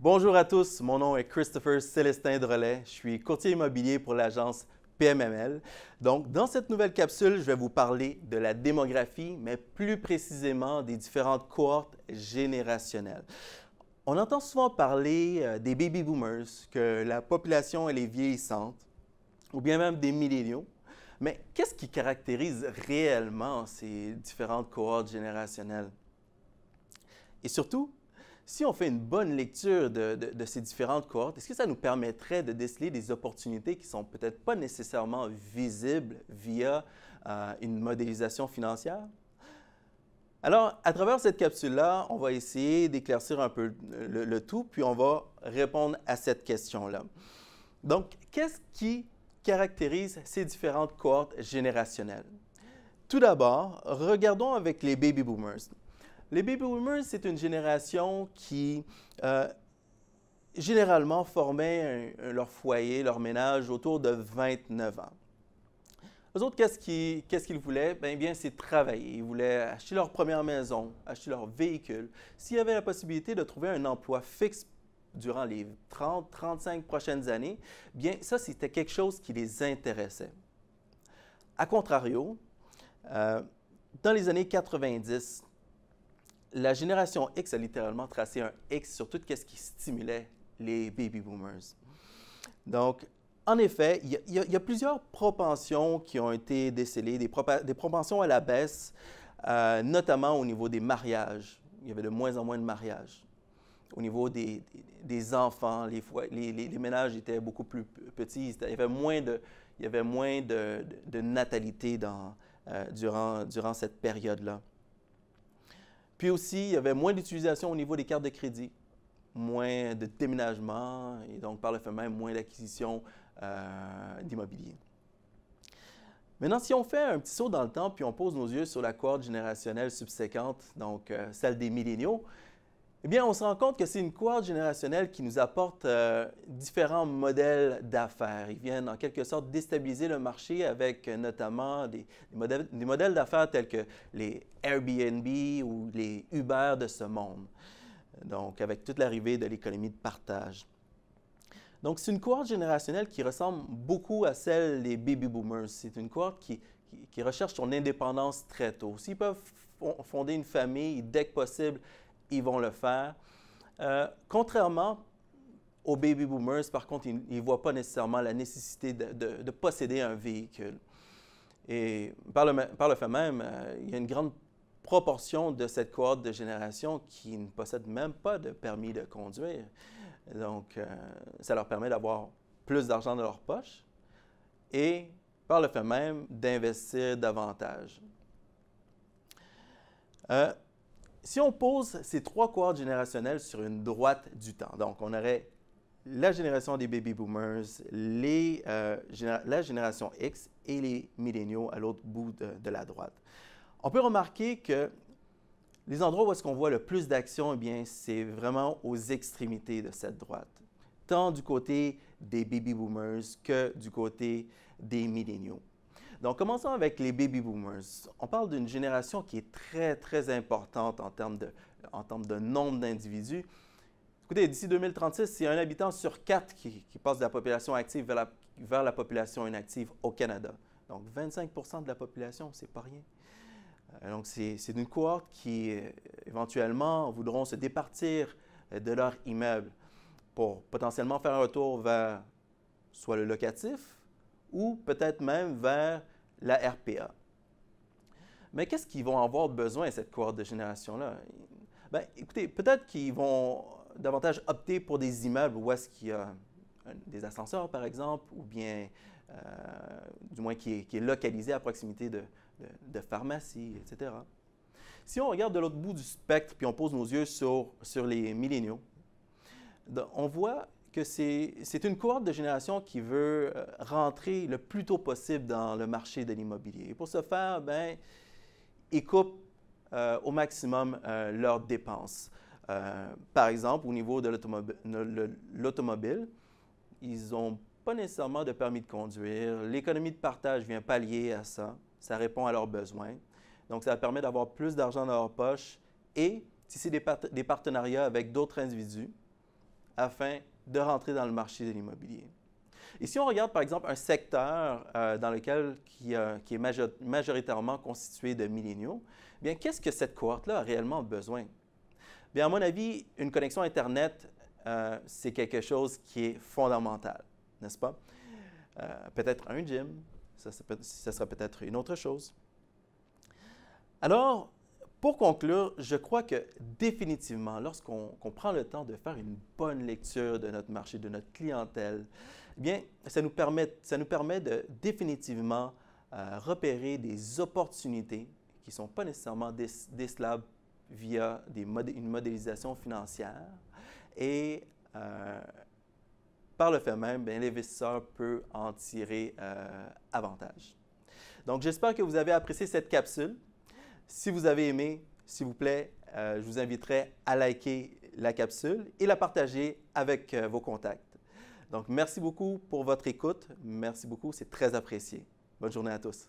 Bonjour à tous, mon nom est Christopher Célestin Drolet. Je suis courtier immobilier pour l'agence PMML. Donc, dans cette nouvelle capsule, je vais vous parler de la démographie, mais plus précisément des différentes cohortes générationnelles. On entend souvent parler euh, des baby boomers, que la population elle est vieillissante, ou bien même des milléniaux. Mais qu'est-ce qui caractérise réellement ces différentes cohortes générationnelles? Et surtout, si on fait une bonne lecture de, ces différentes cohortes, est-ce que ça nous permettrait de déceler des opportunités qui ne sont peut-être pas nécessairement visibles via euh, une modélisation financière? Alors, à travers cette capsule-là, on va essayer d'éclaircir un peu le, le, tout, puis on va répondre à cette question-là. Donc, qu'est-ce qui caractérise ces différentes cohortes générationnelles? Tout d'abord, regardons avec les baby boomers. Les baby boomers, c'est une génération qui euh, généralement formait leur foyer, leur ménage autour de 29 ans. Les autres, qu'est-ce qu'ils voulaient? Bien, bien c'est travailler. Ils voulaient acheter leur première maison, acheter leur véhicule. S'il y avait la possibilité de trouver un emploi fixe durant les 30, 35 prochaines années, bien, ça, c'était quelque chose qui les intéressait. A contrario, euh, dans les années 90, la génération X a littéralement tracé un X sur tout ce qui stimulait les baby boomers. Donc, en effet, il y, a plusieurs propensions qui ont été décelées, des, propensions à la baisse, euh, notamment au niveau des mariages. Il y avait de moins en moins de mariages. Au niveau des, enfants, les, ménages étaient beaucoup plus petits. Il y avait moins de, natalité durant cette période-là. Puis aussi, il y avait moins d'utilisation au niveau des cartes de crédit, moins de déménagement et donc par le fait même moins d'acquisition euh, d'immobilier. Maintenant, si on fait un petit saut dans le temps puis on pose nos yeux sur la cohorte générationnelle subséquente, donc euh, celle des milléniaux, eh bien, on se rend compte que c'est une cohorte générationnelle qui nous apporte euh, différents modèles d'affaires. Ils viennent en quelque sorte déstabiliser le marché avec euh, notamment des, modèles, d'affaires tels que les Airbnb ou les Uber de ce monde. Donc, avec toute l'arrivée de l'économie de partage. Donc, c'est une cohorte générationnelle qui ressemble beaucoup à celle des baby boomers. C'est une cohorte qui, qui recherche son indépendance très tôt. S'ils peuvent fonder une famille dès que possible, ils vont le faire. Euh, contrairement aux baby boomers, par contre, ils ne voient pas nécessairement la nécessité de, posséder un véhicule. Et par le, fait même, euh, il y a une grande proportion de cette cohorte de génération qui ne possède même pas de permis de conduire. Donc, euh, ça leur permet d'avoir plus d'argent dans leur poche et, par le fait même, d'investir davantage. Si on pose ces trois cohortes générationnelles sur une droite du temps, donc on aurait la génération des baby boomers, euh, la génération X et les milléniaux à l'autre bout de, la droite. On peut remarquer que les endroits où est-ce qu'on voit le plus d'action, eh c'est vraiment aux extrémités de cette droite, tant du côté des baby boomers que du côté des milléniaux. Donc, commençons avec les baby boomers. On parle d'une génération qui est très, très importante en termes de, nombre d'individus. Écoutez, d'ici 2036, c'est un habitant sur quatre qui, passe de la population active vers la, vers la, population inactive au Canada. Donc, 25% de la population, c'est pas rien. Euh, donc, c'est une cohorte qui, euh, éventuellement, voudront se départir euh, de leur immeuble pour potentiellement faire un retour vers soit le locatif ou peut-être même vers la RPA. Mais qu'est-ce qu'ils vont avoir besoin, cette cohorte de génération-là? Bien, écoutez, peut-être qu'ils vont davantage opter pour des immeubles où est-ce qu'il y a des ascenseurs, par exemple, ou bien, euh, du moins, qui est, localisé à proximité de, de, pharmacies, etc. Si on regarde de l'autre bout du spectre, puis on pose nos yeux sur, sur les milléniaux, on voit c'est une cohorte de génération qui veut euh, rentrer le plus tôt possible dans le marché de l'immobilier. Pour ce faire, ben, ils coupent euh, au maximum euh, leurs dépenses. par exemple, au niveau de l'automobile, ils n'ont pas nécessairement de permis de conduire. L'économie de partage vient pallier à ça. Ça répond à leurs besoins. Donc, ça permet d'avoir plus d'argent dans leur poche et, c'est des, des partenariats avec d'autres individus, afin de rentrer dans le marché de l'immobilier. Et si on regarde par exemple un secteur euh, dans lequel qui, qui est majoritairement constitué de milléniaux, bien qu'est-ce que cette cohorte-là a réellement besoin? Bien, à mon avis, une connexion Internet, euh, c'est quelque chose qui est fondamental, n'est-ce pas? Euh, peut-être un gym, ça, ça sera peut-être une autre chose. Alors, pour conclure, je crois que définitivement, lorsqu'on prend le temps de faire une bonne lecture de notre marché, de notre clientèle, eh bien, ça nous permet, de définitivement euh, repérer des opportunités qui ne sont pas nécessairement décelables via une modélisation financière. Et euh, par le fait même, l'investisseur peut en tirer euh, avantage. Donc, j'espère que vous avez apprécié cette capsule. Si vous avez aimé, s'il vous plaît, euh, je vous inviterai à liker la capsule et la partager avec vos contacts. Donc, merci beaucoup pour votre écoute. Merci beaucoup, c'est très apprécié. Bonne journée à tous.